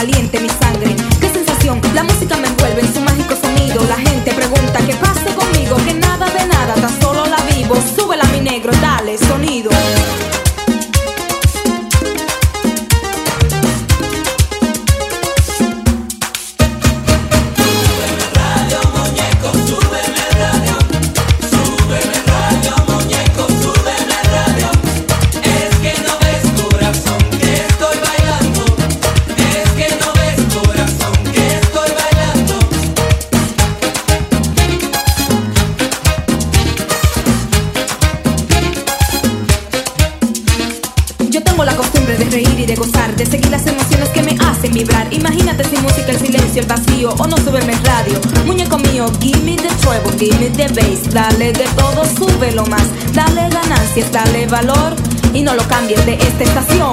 caliente mi sangre. Qué sensación, la música me envuelve en su mágico sonido. dale de todo, súbelo más, dale ganancias, dale valor y no lo cambies de esta estación.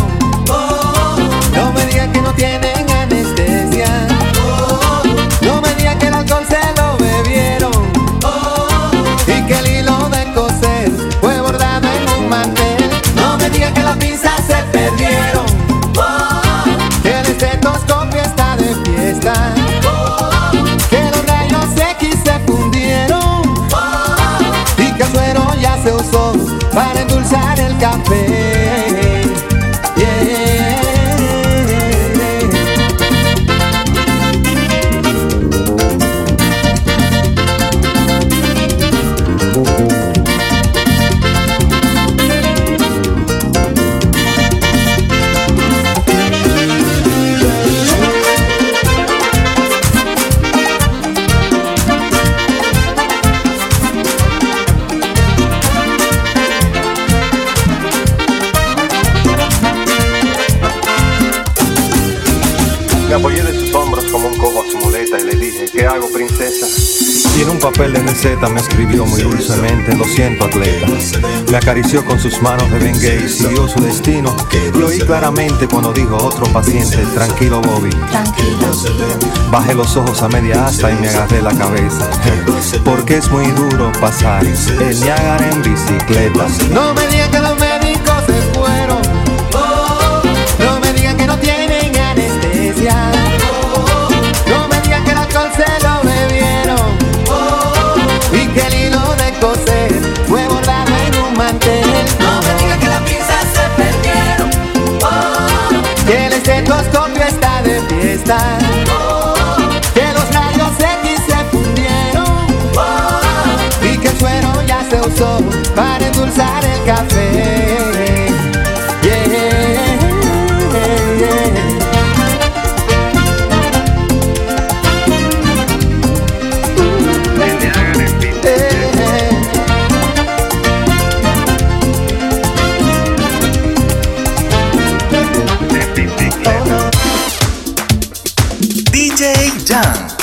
para endulzar el café. me escribió muy dulcemente, lo siento atleta. Me acarició con sus manos de Ben y siguió su destino. Lo oí claramente cuando dijo otro paciente, tranquilo Bobby. Bajé los ojos a media asta y me agarré la cabeza. Porque es muy duro pasar el Niágara en bicicleta. No me 짱!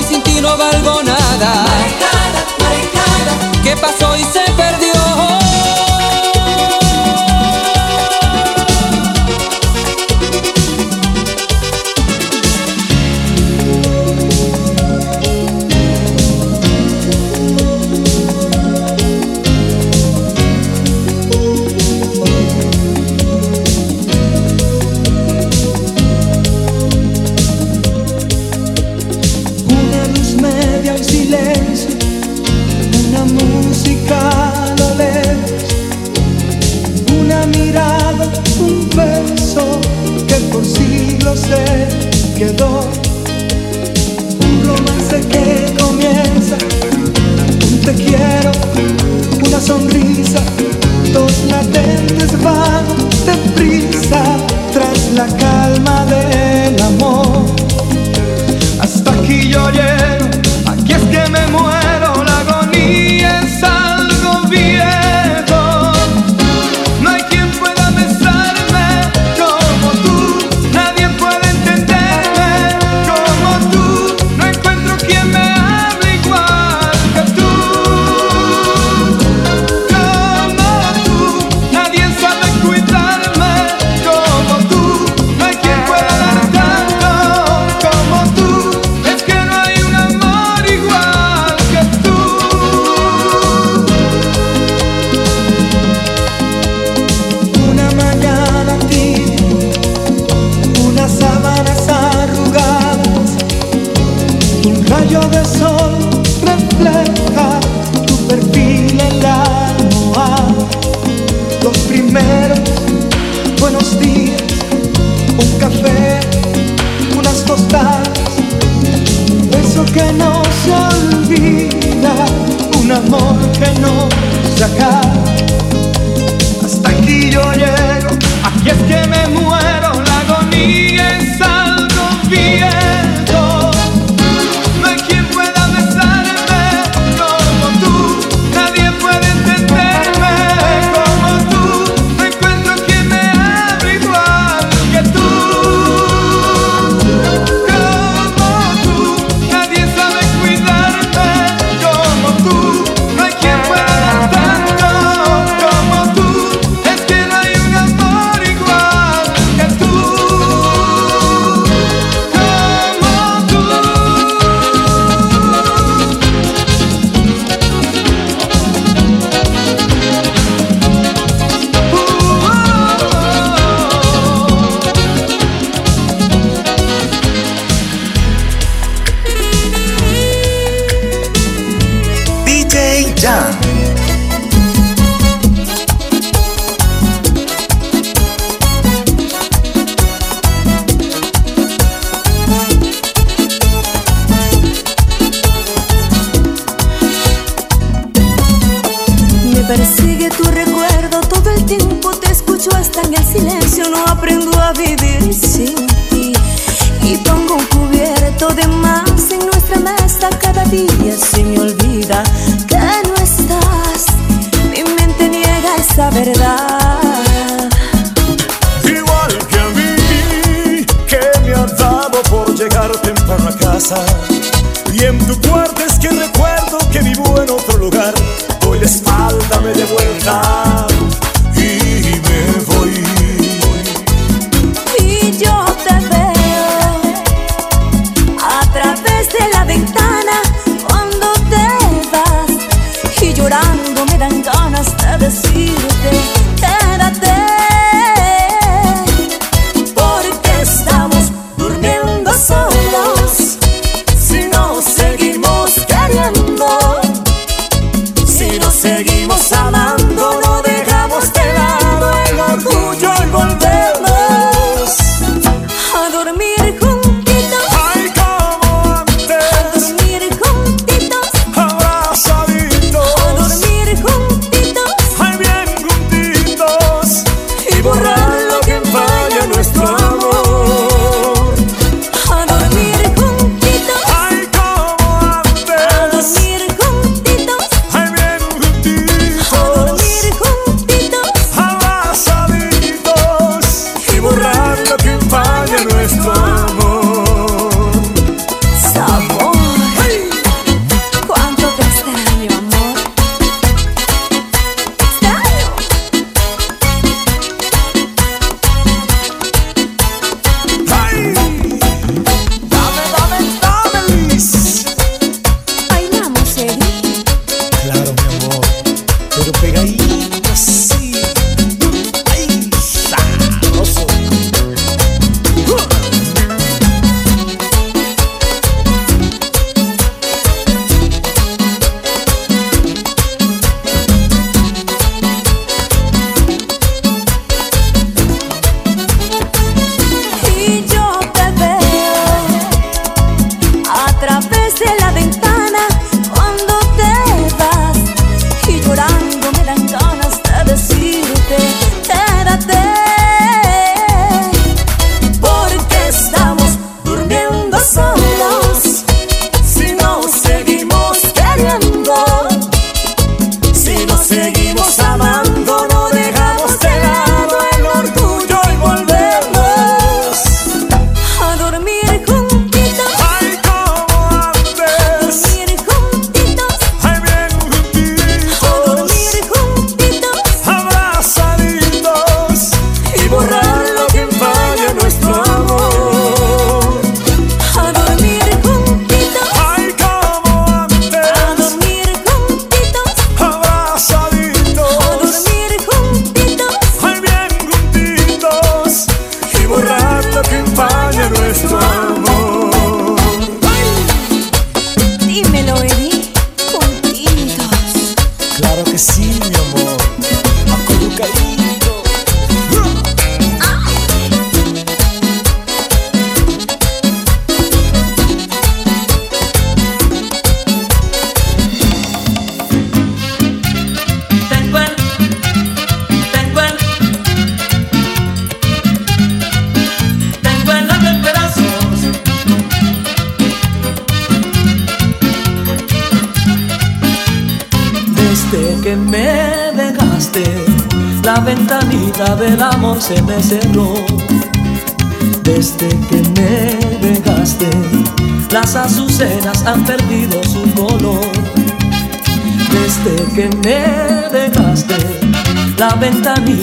Hoy sin ti no valgo nada. ¿Qué pasó y se perdió?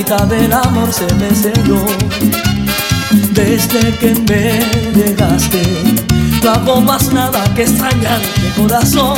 llanta del amor se me selló. Desde que me llegaste, no hago más nada que extrañarte, corazón.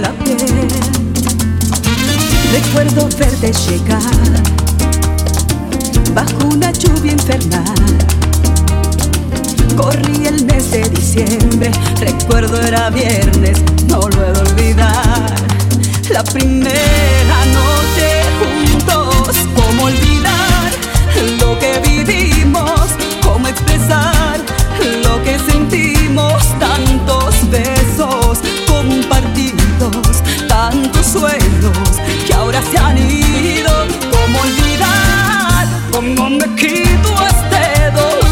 la piel. Recuerdo verte llegar bajo una lluvia infernal. Corrí el mes de diciembre, recuerdo era viernes, no lo he de olvidar. La primera noche juntos, cómo olvidar lo que vivimos, cómo expresar lo que sentimos, tantos besos tantos sueños que ahora se han ido. ¿Cómo olvidar? ¿Cómo me quito este?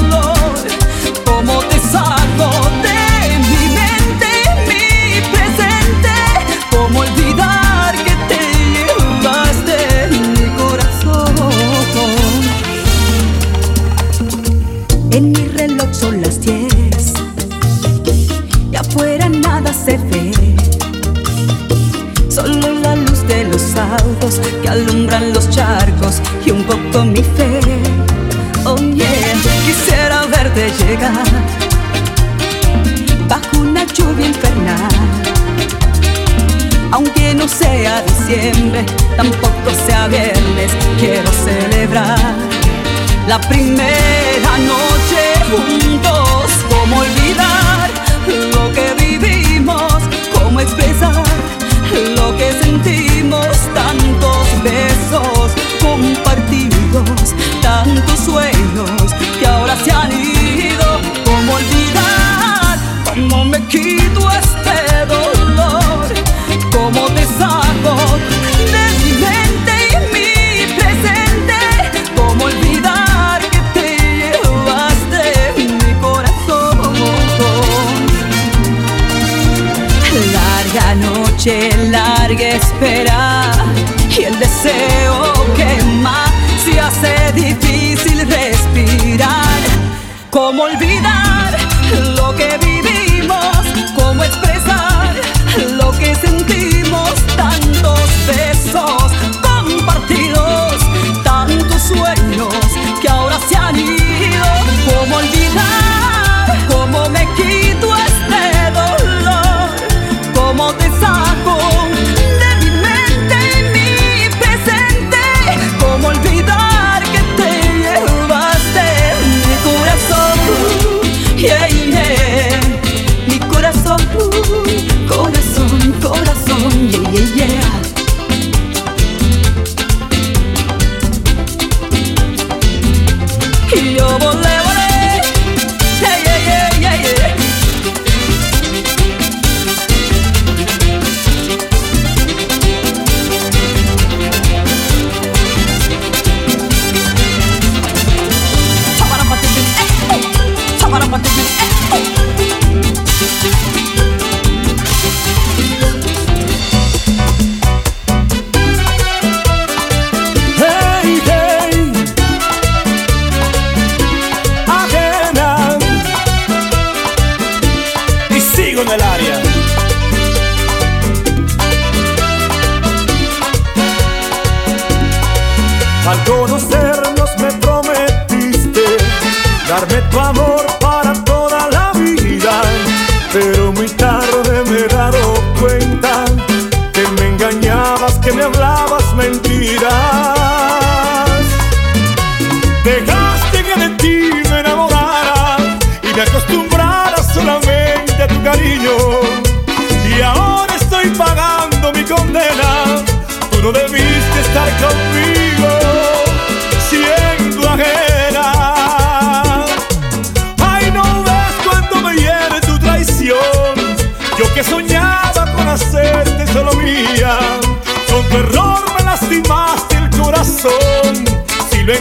con mi fe. Oh yeah, quisiera verte llegar bajo una lluvia infernal. Aunque no sea diciembre, tampoco sea viernes, quiero celebrar la primera noche juntos. Cómo olvidar lo que vivimos, cómo expresar lo que sentimos, tantos besos tus sueños que ahora se han ido. ¿Cómo olvidar? ¿Cómo me quito este dolor? ¿Cómo te de mi mente y mi presente? ¿Cómo olvidar que te llevaste mi corazón? Larga noche, larga espera y el deseo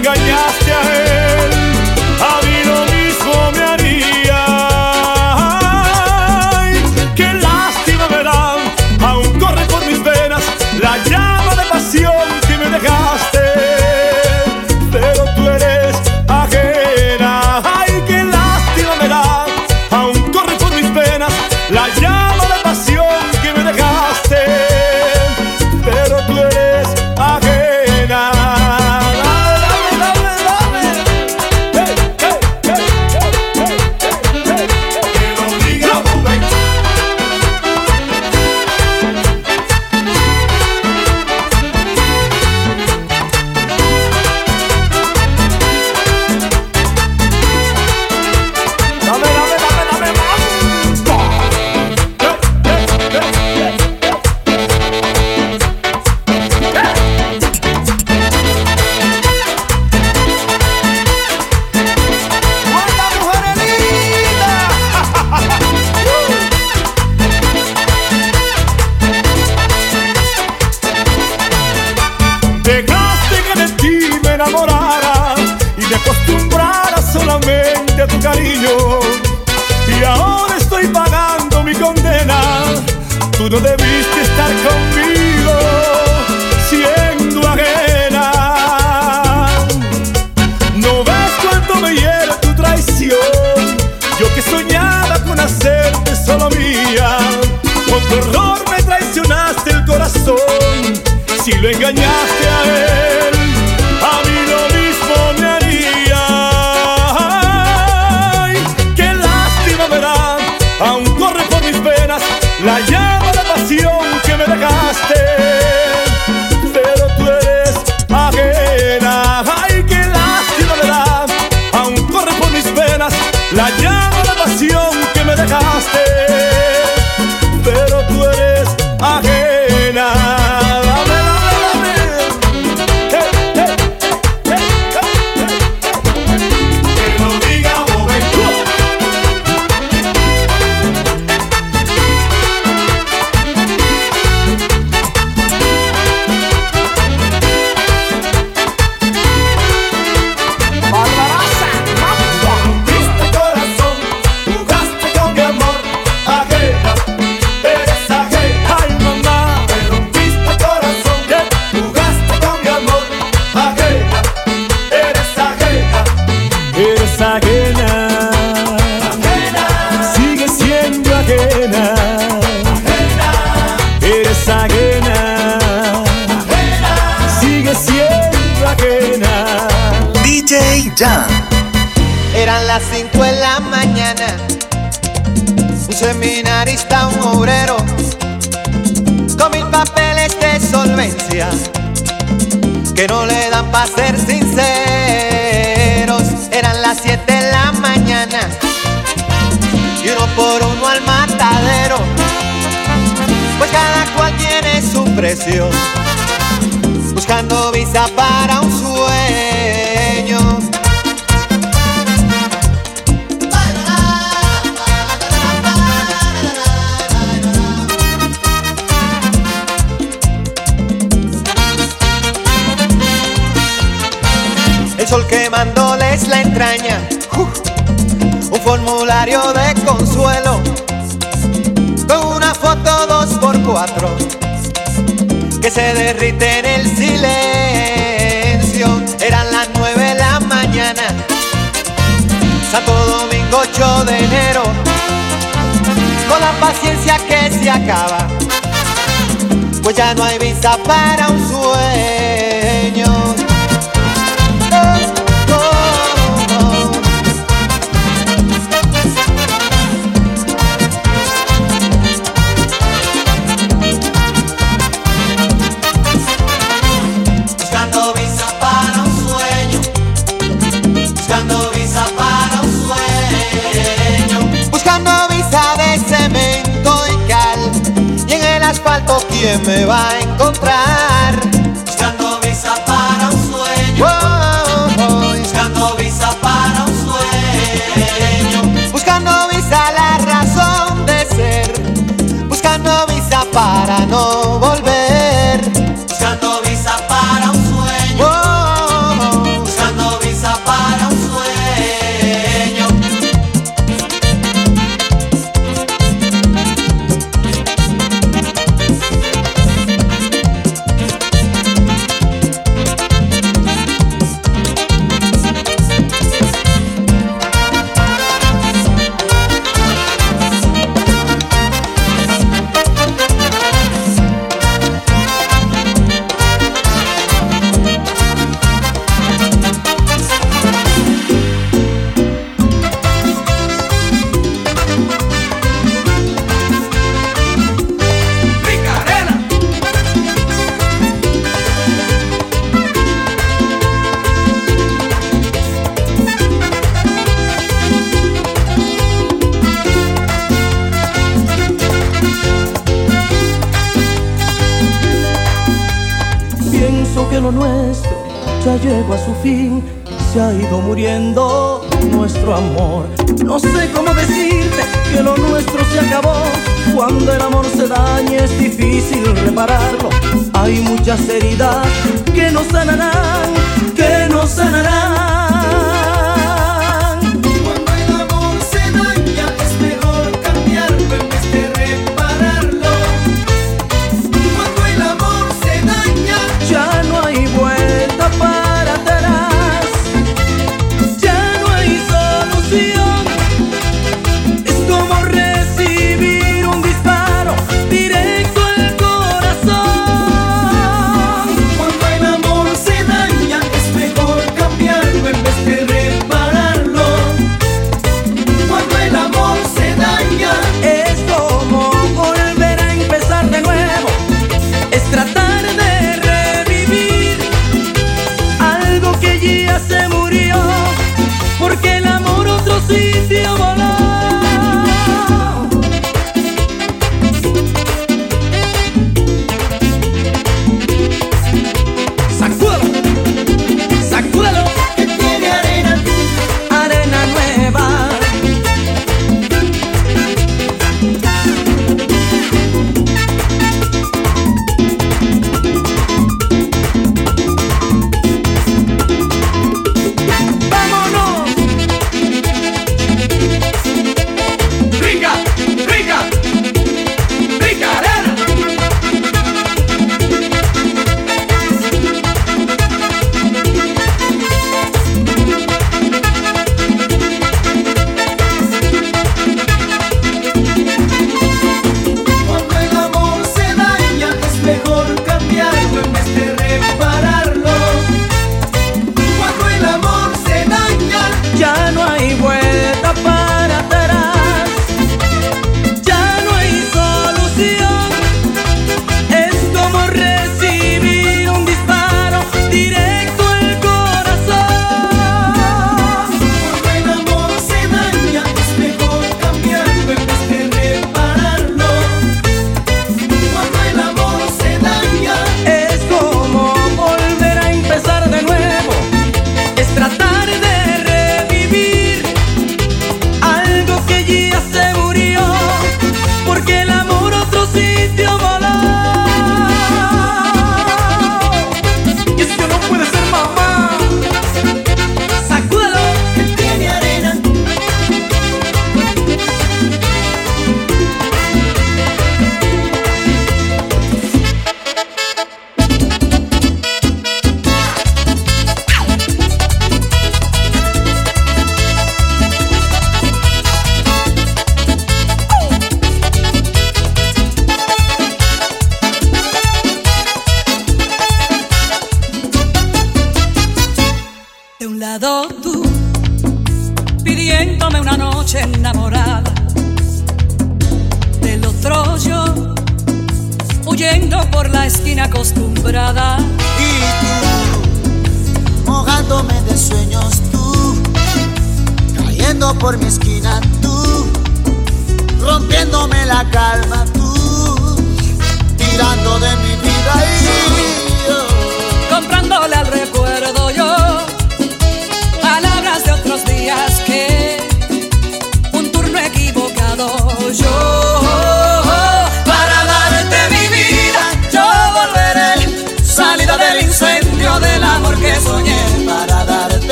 enganar buscando visa para un sueño. El sol quemándoles la entraña. Se derrite en el silencio. Eran las nueve de la mañana. Santo Domingo 8 de enero. Con la paciencia que se acaba. Pues ya no hay visa para un sueño. ¿Quién me va a encontrar? Nuestro ya llegó a su fin, se ha ido muriendo nuestro amor. No sé cómo decirte que lo nuestro se acabó. Cuando el amor se daña es difícil repararlo. Hay muchas heridas que no sanarán, que no sanarán. pidiéndome una noche enamorada del otro yo, huyendo por la esquina acostumbrada. Y tú, mojándome de sueños tú, cayendo por mi esquina tú, rompiéndome la calma tú, tirando de mi vida y yo, comprándole al recuerdo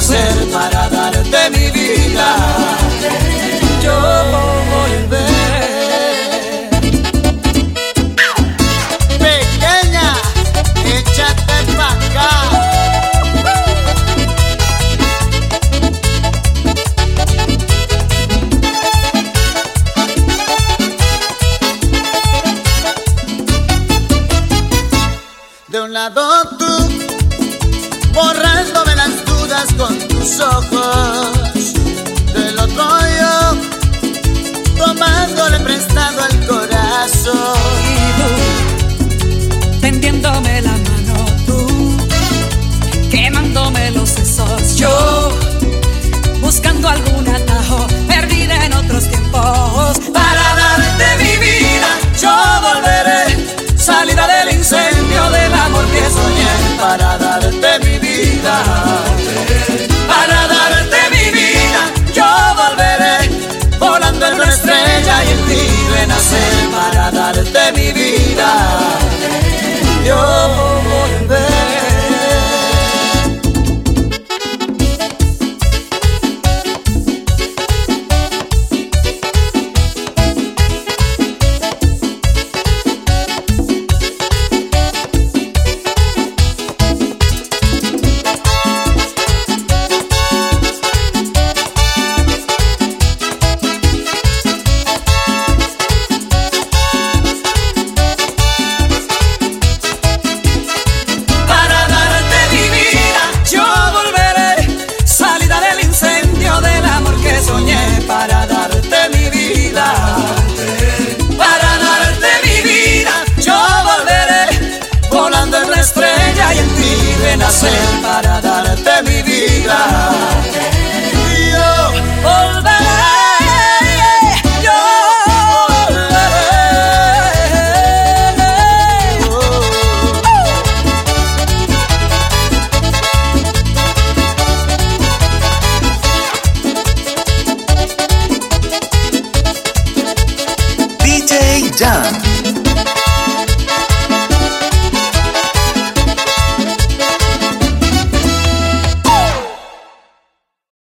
hacer para darte mi vida? ojos de lo tuyo, tomándole prestado al corazón. 여